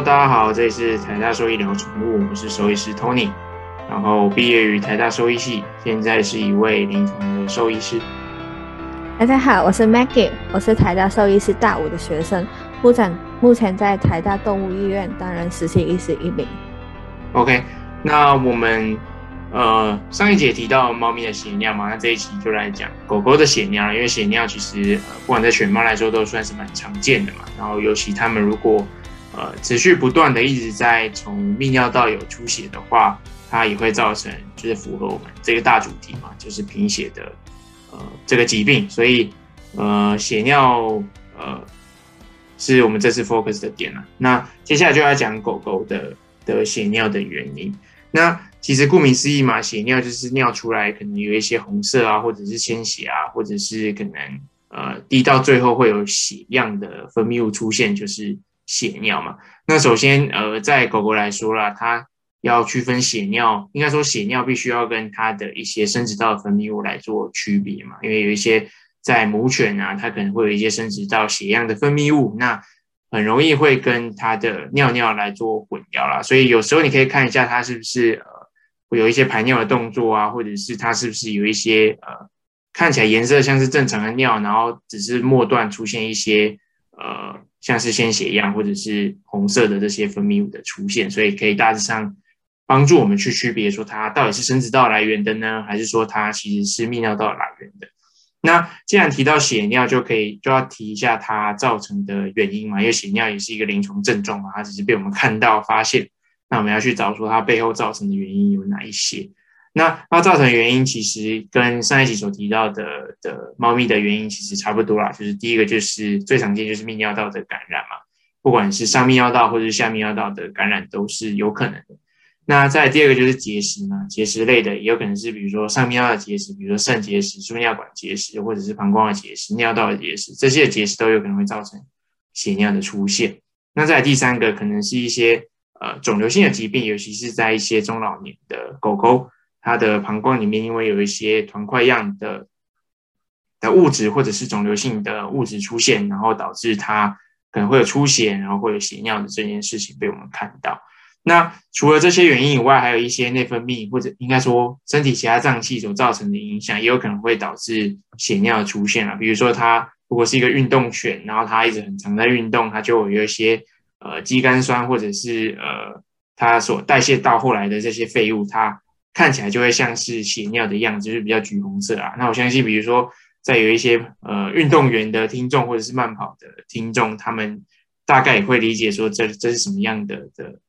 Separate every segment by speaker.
Speaker 1: Hello，大家好，这里是台大兽医聊宠物，我是兽医师 Tony，然后毕业于台大兽医系，现在是一位临床的兽医师。
Speaker 2: 大家好，我是 Maggie，我是台大兽医师大五的学生，目前目前在台大动物医院担任实习医师一名。
Speaker 1: OK，那我们呃上一节提到猫咪的血尿嘛，那这一期就来讲狗狗的血尿，因为血尿其实呃不管在犬猫来说都算是蛮常见的嘛，然后尤其它们如果呃持续不断的一直在从泌尿道有出血的话，它也会造成就是符合我们这个大主题嘛，就是贫血的呃这个疾病，所以呃血尿呃是我们这次 focus 的点了。那接下来就要讲狗狗的。的血尿的原因，那其实顾名思义嘛，血尿就是尿出来可能有一些红色啊，或者是鲜血啊，或者是可能呃滴到最后会有血样的分泌物出现，就是血尿嘛。那首先呃，在狗狗来说啦，它要区分血尿，应该说血尿必须要跟它的一些生殖道分泌物来做区别嘛，因为有一些在母犬啊，它可能会有一些生殖道血样的分泌物，那。很容易会跟它的尿尿来做混淆啦，所以有时候你可以看一下它是不是呃会有一些排尿的动作啊，或者是它是不是有一些呃看起来颜色像是正常的尿，然后只是末段出现一些呃像是鲜血一样或者是红色的这些分泌物的出现，所以可以大致上帮助我们去区别说它到底是生殖道来源的呢，还是说它其实是泌尿道来源的。那既然提到血尿，就可以就要提一下它造成的原因嘛，因为血尿也是一个临床症状嘛，它只是被我们看到发现，那我们要去找出它背后造成的原因有哪一些。那它造成原因其实跟上一集所提到的的猫咪的原因其实差不多啦，就是第一个就是最常见就是泌尿道的感染嘛，不管是上泌尿道或者是下泌尿道的感染都是有可能的。那再第二个就是结石嘛，结石类的也有可能是，比如说上泌尿道的结石，比如说肾结石、输尿管结石，或者是膀胱的结石、尿道的结石，这些结石都有可能会造成血尿的出现。那再第三个可能是一些呃肿瘤性的疾病，尤其是在一些中老年的狗狗，它的膀胱里面因为有一些团块样的的物质或者是肿瘤性的物质出现，然后导致它可能会有出血，然后会有血尿的这件事情被我们看到。那除了这些原因以外，还有一些内分泌或者应该说身体其他脏器所造成的影响，也有可能会导致血尿的出现啊。比如说，它如果是一个运动犬，然后它一直很常在运动，它就有一些呃肌酐酸或者是呃它所代谢到后来的这些废物，它看起来就会像是血尿的样子，就是比较橘红色啊。那我相信，比如说在有一些呃运动员的听众或者是慢跑的听众，他们大概也会理解说这这是什么样的的。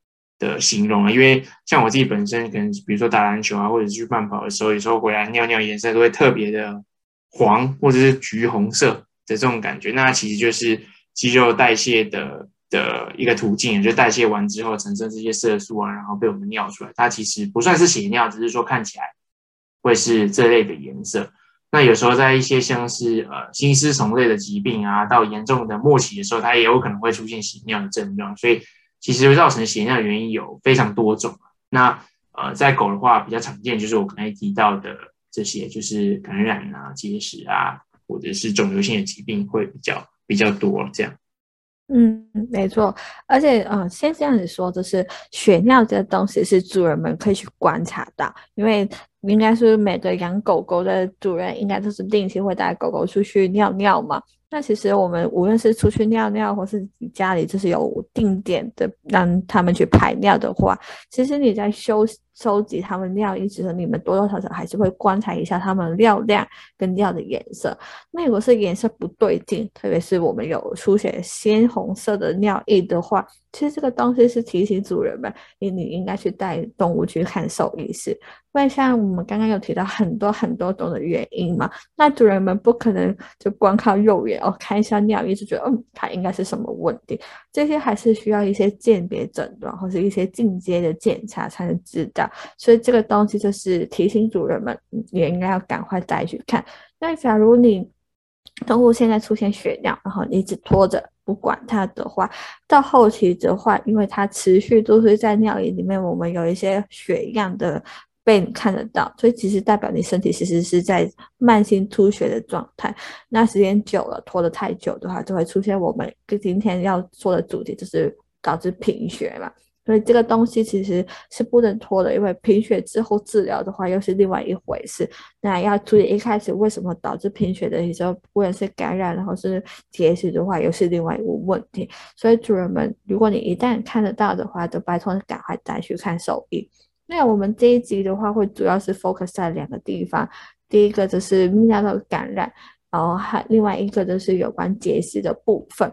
Speaker 1: 的形容啊，因为像我自己本身，可能比如说打篮球啊，或者去慢跑的时候，有时候回来尿尿颜色都会特别的黄，或者是橘红色的这种感觉。那其实就是肌肉代谢的的一个途径，就代谢完之后产生这些色素啊，然后被我们尿出来。它其实不算是血尿，只是说看起来会是这类的颜色。那有时候在一些像是呃心丝虫类的疾病啊，到严重的末期的时候，它也有可能会出现血尿的症状，所以。其实会造成血尿的原因有非常多种那呃，在狗的话比较常见就是我刚才提到的这些，就是感染啊、结石啊，或者是肿瘤性的疾病会比较比较多这样。
Speaker 2: 嗯，没错。而且呃，先这样子说，就是血尿这个东西是主人们可以去观察到，因为应该是每个养狗狗的主人应该都是定期会带狗狗出去尿尿嘛。那其实我们无论是出去尿尿，或是家里就是有定点的让他们去排尿的话，其实你在休息收集他们尿液时，你们多多少少还是会观察一下他们尿量跟尿的颜色。那如果是颜色不对劲，特别是我们有出现鲜红色的尿液的话，其实这个东西是提醒主人们，你你应该去带动物去看兽医师。因为像我们刚刚有提到很多很多种的原因嘛，那主人们不可能就光靠肉眼哦看一下尿液就觉得嗯它应该是什么问题，这些还是需要一些鉴别诊断或是一些进阶的检查才能知道。所以这个东西就是提醒主人们也应该要赶快带去看。那假如你动物现在出现血尿，然后一直拖着不管它的话，到后期的话，因为它持续都是在尿液里面，我们有一些血样的。被你看得到，所以其实代表你身体其实是在慢性出血的状态。那时间久了，拖得太久的话，就会出现我们今天要说的主题，就是导致贫血嘛。所以这个东西其实是不能拖的，因为贫血之后治疗的话又是另外一回事。那要注意一开始为什么导致贫血的时候，不管是感染，然后是结石的话，又是另外一个问题。所以主人们，如果你一旦看得到的话，就拜托赶快带去看兽医。那我们这一集的话，会主要是 focus 在两个地方，第一个就是泌尿道感染，然后还另外一个就是有关结石的部分。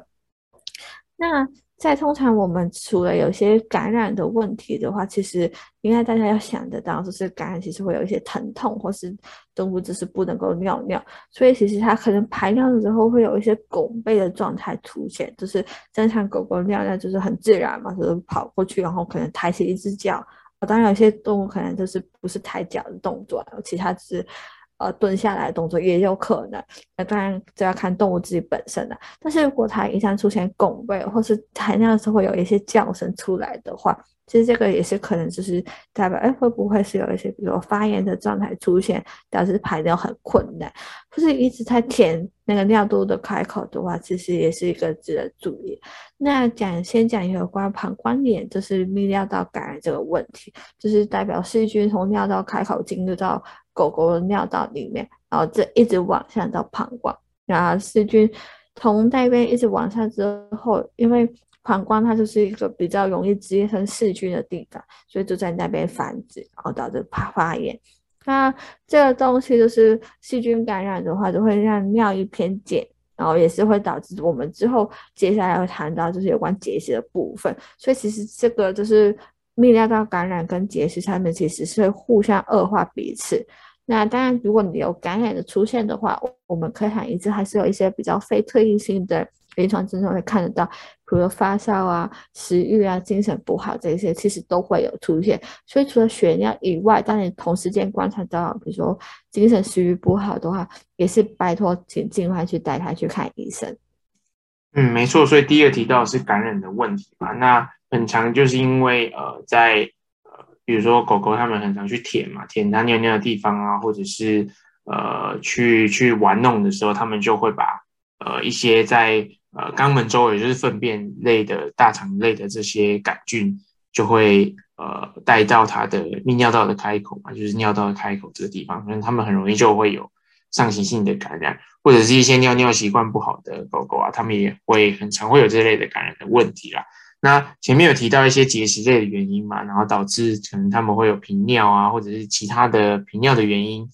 Speaker 2: 那在通常我们除了有些感染的问题的话，其实应该大家要想得到，就是感染其实会有一些疼痛，或是动物就是不能够尿尿，所以其实它可能排尿的时候会有一些拱背的状态出现，就是正常狗狗尿尿就是很自然嘛，就是跑过去，然后可能抬起一只脚，当然有些动物可能就是不是抬脚的动作，其他只是。呃，蹲下来动作也有可能，那当然这要看动物自己本身的。但是如果它一旦出现拱背，或是排尿的时会有一些叫声出来的话，其实这个也是可能就是代表，哎，会不会是有一些比如发炎的状态出现，导致排尿很困难，或是一直在舔那个尿道的开口的话，其实也是一个值得注意。那讲先讲有关膀胱炎，就是泌尿道感染这个问题，就是代表细菌从尿道开口进入到。狗狗的尿道里面，然后这一直往下到膀胱，然后细菌从那边一直往下之后，因为膀胱它就是一个比较容易滋生细菌的地方，所以就在那边繁殖，然后导致发发炎。那这个东西就是细菌感染的话，就会让尿液偏碱，然后也是会导致我们之后接下来会谈到就是有关结石的部分。所以其实这个就是泌尿道感染跟结石上面其实是会互相恶化彼此。那当然，如果你有感染的出现的话，我们可想而知，还是有一些比较非特异性的临床症状会看得到，比如发烧啊、食欲啊、精神不好这些，其实都会有出现。所以除了血尿以外，当你同时间观察到，比如说精神食欲不好的话，也是拜托请尽快去带他去看医生。
Speaker 1: 嗯，没错。所以第一个提到是感染的问题嘛，那很常就是因为呃在。比如说狗狗，它们很常去舔嘛，舔它尿尿的地方啊，或者是呃去去玩弄的时候，它们就会把呃一些在呃肛门周围，就是粪便类的大肠类的这些杆菌，就会呃带到它的泌尿道的开口嘛，就是尿道的开口这个地方，所以它们很容易就会有上行性的感染，或者是一些尿尿习惯不好的狗狗啊，它们也会很常会有这类的感染的问题啦。那前面有提到一些结石类的原因嘛，然后导致可能他们会有频尿啊，或者是其他的频尿的原因，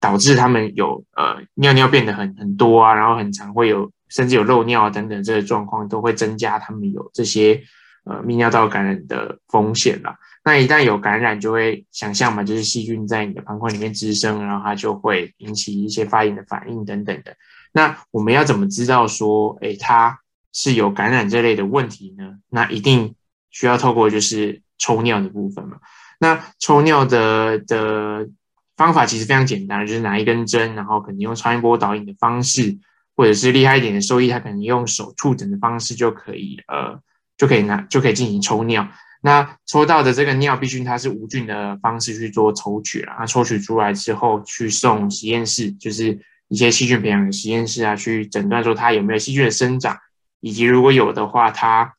Speaker 1: 导致他们有呃尿尿变得很很多啊，然后很常会有甚至有漏尿啊等等这个状况，都会增加他们有这些呃泌尿道感染的风险啦。那一旦有感染，就会想象嘛，就是细菌在你的膀胱里面滋生，然后它就会引起一些发炎的反应等等的。那我们要怎么知道说，哎，它？是有感染这类的问题呢，那一定需要透过就是抽尿的部分嘛。那抽尿的的方法其实非常简单，就是拿一根针，然后可能用超音波导引的方式，或者是厉害一点的兽医，他可能用手触诊的方式就可以，呃，就可以拿就可以进行抽尿。那抽到的这个尿必须它是无菌的方式去做抽取啊，抽取出来之后去送实验室，就是一些细菌培养的实验室啊，去诊断说它有没有细菌的生长。以及如果有的话，它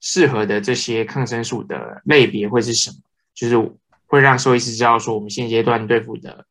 Speaker 1: 适合的这些抗生素的类别会是什么？就是会让兽医师知道说，我们现阶段对付的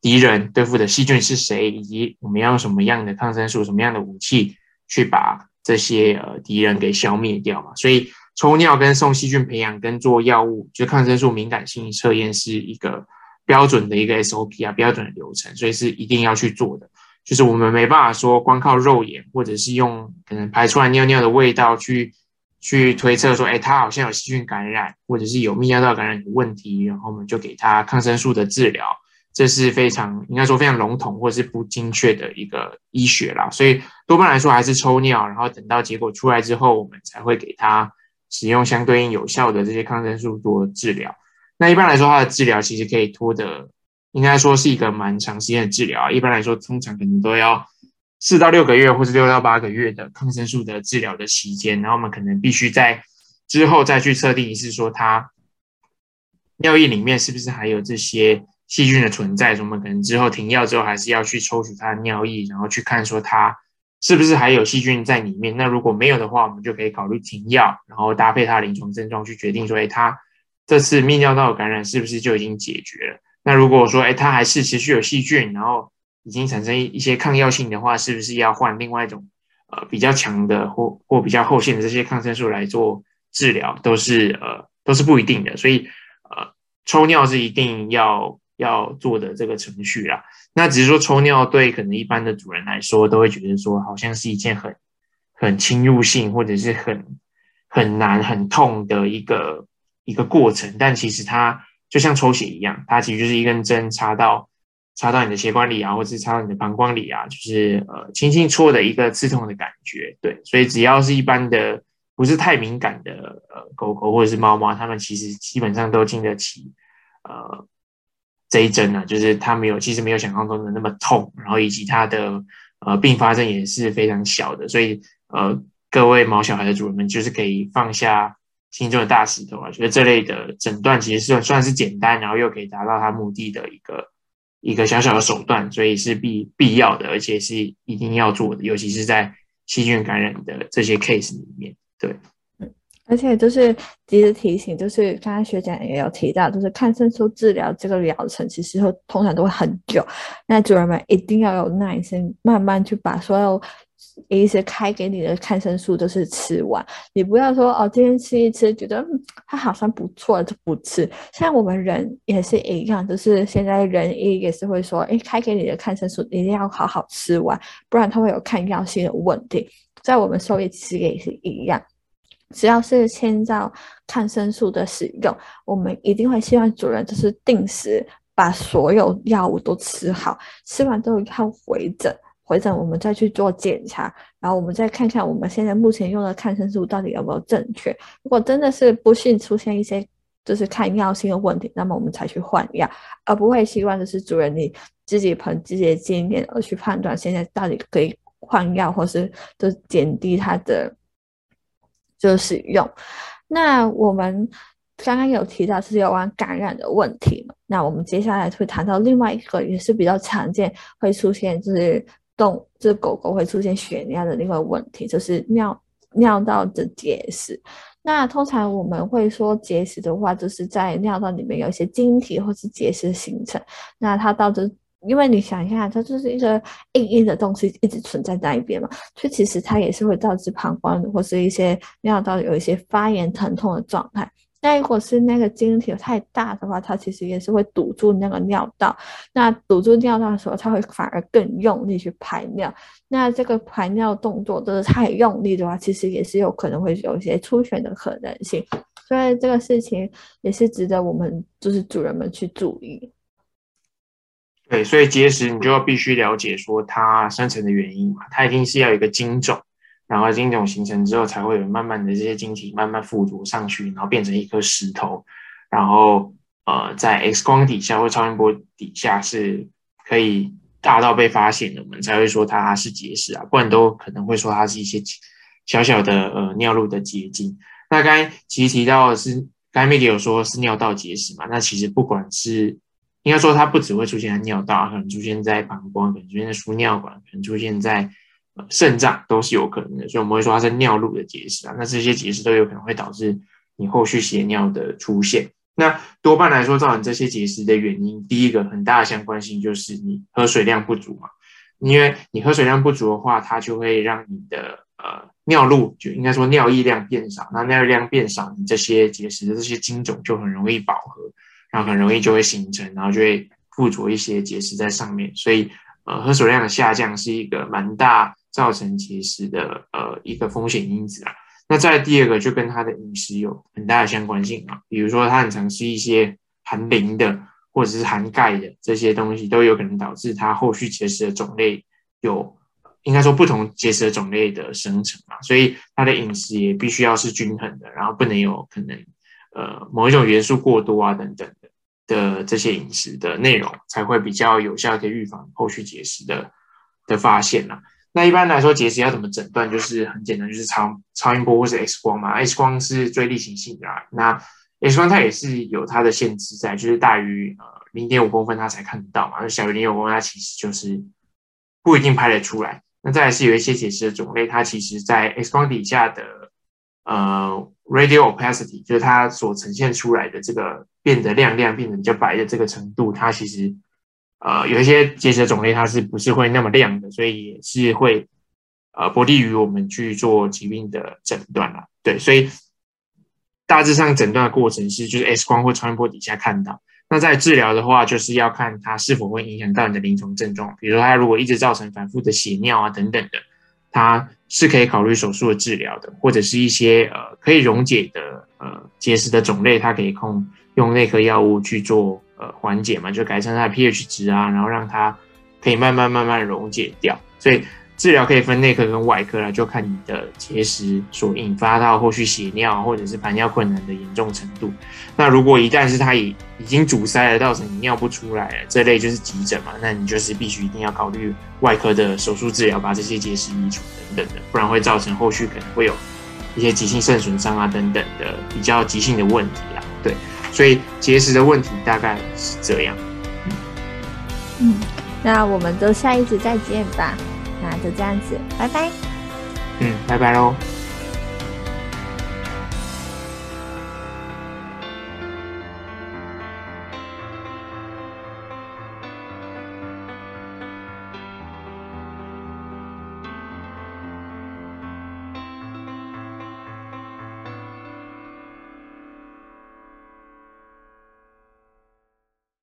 Speaker 1: 敌人、对付的细菌是谁，以及我们要用什么样的抗生素、什么样的武器去把这些呃敌人给消灭掉嘛。所以抽尿跟送细菌培养跟做药物，就抗生素敏感性测验是一个标准的一个 SOP 啊，标准的流程，所以是一定要去做的。就是我们没办法说光靠肉眼，或者是用可能排出来尿尿的味道去去推测说，哎，他好像有细菌感染，或者是有泌尿道感染的问题，然后我们就给他抗生素的治疗，这是非常应该说非常笼统或者是不精确的一个医学啦。所以多半来说还是抽尿，然后等到结果出来之后，我们才会给他使用相对应有效的这些抗生素做治疗。那一般来说，它的治疗其实可以拖的。应该说是一个蛮长时间的治疗啊，一般来说，通常可能都要四到六个月，或者六到八个月的抗生素的治疗的期间，然后我们可能必须在之后再去测定一次，说它尿液里面是不是还有这些细菌的存在，我们可能之后停药之后，还是要去抽取它的尿液，然后去看说它是不是还有细菌在里面？那如果没有的话，我们就可以考虑停药，然后搭配它临床症状去决定说，哎，它这次泌尿道感染是不是就已经解决了？那如果说，哎，它还是持续有细菌，然后已经产生一些抗药性的话，是不是要换另外一种呃比较强的或或比较后线的这些抗生素来做治疗？都是呃都是不一定的，所以呃抽尿是一定要要做的这个程序啦。那只是说抽尿对可能一般的主人来说，都会觉得说好像是一件很很侵入性或者是很很难很痛的一个一个过程。但其实它就像抽血一样，它其实就是一根针插到插到你的血管里啊，或者是插到你的膀胱里啊，就是呃轻轻戳的一个刺痛的感觉。对，所以只要是一般的不是太敏感的呃狗狗或者是猫猫，它们其实基本上都经得起呃。这一针呢，就是它没有，其实没有想象中的那么痛，然后以及它的呃并发症也是非常小的，所以呃各位毛小孩的主人们就是可以放下心中的大石头啊，觉得这类的诊断其实是算是简单，然后又可以达到它目的的一个一个小小的手段，所以是必必要的，而且是一定要做的，尤其是在细菌感染的这些 case 里面，对。
Speaker 2: 而且就是及时提醒，就是刚才学长也有提到，就是抗生素治疗这个疗程，其实会通常都会很久。那主人们一定要有耐心，慢慢去把所有医生开给你的抗生素都是吃完。你不要说哦，今天吃一吃，觉得它好像不错就不吃。像我们人也是一样，就是现在人医也是会说，哎，开给你的抗生素一定要好好吃完，不然它会有抗药性的问题。在我们兽医其实也是一样。只要是牵到抗生素的使用，我们一定会希望主人就是定时把所有药物都吃好，吃完之后要回诊，回诊我们再去做检查，然后我们再看看我们现在目前用的抗生素到底有没有正确。如果真的是不幸出现一些就是抗药性的问题，那么我们才去换药，而不会希望就是主人你自己凭自己的经验而去判断现在到底可以换药，或是就减低它的。就使用，那我们刚刚有提到是有关感染的问题嘛？那我们接下来会谈到另外一个也是比较常见会出现，就是动，就是狗狗会出现血尿的另外问题，就是尿尿道的结石。那通常我们会说结石的话，就是在尿道里面有一些晶体或是结石形成，那它导致。因为你想一下，它就是一个硬硬的东西一直存在在一边嘛，所以其实它也是会导致膀胱或是一些尿道有一些发炎疼痛的状态。那如果是那个晶体太大的话，它其实也是会堵住那个尿道。那堵住尿道的时候，它会反而更用力去排尿。那这个排尿动作都是太用力的话，其实也是有可能会有一些出血的可能性。所以这个事情也是值得我们就是主人们去注意。
Speaker 1: 对，所以结石你就要必须了解说它生成的原因嘛，它一定是要有一个晶种，然后晶种形成之后，才会有慢慢的这些晶体慢慢附着上去，然后变成一颗石头，然后呃在 X 光底下或超音波底下是可以大到被发现的，我们才会说它是结石啊，不然都可能会说它是一些小小的呃尿路的结晶。那刚才其实提到的是，刚才 Maggie 有说是尿道结石嘛，那其实不管是应该说，它不只会出现在尿道，可能出现在膀胱，可能出现在输尿管，可能出现在肾脏，都是有可能的。所以我们会说它是尿路的结石啊。那这些结石都有可能会导致你后续血尿的出现。那多半来说，造成这些结石的原因，第一个很大的相关性就是你喝水量不足嘛。因为你喝水量不足的话，它就会让你的呃尿路就应该说尿液量变少。那尿液量变少，你这些结石的这些精肿就很容易饱和。然后很容易就会形成，然后就会附着一些结石在上面，所以呃喝水量的下降是一个蛮大造成结石的呃一个风险因子啊。那再第二个就跟他的饮食有很大的相关性嘛，比如说他很常吃一些含磷的或者是含钙的这些东西，都有可能导致他后续结石的种类有应该说不同结石的种类的生成嘛，所以他的饮食也必须要是均衡的，然后不能有可能。呃，某一种元素过多啊，等等的的这些饮食的内容，才会比较有效可以预防后续结石的的发现呐。那一般来说，结石要怎么诊断？就是很简单，就是超超音波或是 X 光嘛。X 光是最例行性的，那 X 光它也是有它的限制在，就是大于呃零点五公分它才看得到嘛。那小于零点五公分，它其实就是不一定拍得出来。那再来是有一些结石的种类，它其实在 X 光底下的呃 radio opacity，就是它所呈现出来的这个变得亮亮、变得比较白的这个程度，它其实呃有一些结石的种类它是不是会那么亮的，所以也是会呃不利于我们去做疾病的诊断啦。对，所以大致上诊断的过程是就是 X 光或超音波底下看到。那在治疗的话，就是要看它是否会影响到你的临床症状。比如说，它如果一直造成反复的血尿啊等等的，它是可以考虑手术的治疗的，或者是一些呃可以溶解的呃结石的种类，它可以控用内科药物去做呃缓解嘛，就改善它的 pH 值啊，然后让它可以慢慢慢慢溶解掉。所以。治疗可以分内科跟外科啦，就看你的结石所引发到后续血尿或者是排尿困难的严重程度。那如果一旦是它已已经阻塞了，造成你尿不出来了，这类就是急诊嘛，那你就是必须一定要考虑外科的手术治疗，把这些结石移除等等的，不然会造成后续可能会有一些急性肾损伤啊等等的比较急性的问题啦。对，所以结石的问题大概是这样。
Speaker 2: 嗯，那我们就下一集再见吧。那就这样子，拜拜。
Speaker 1: 嗯，拜拜喽。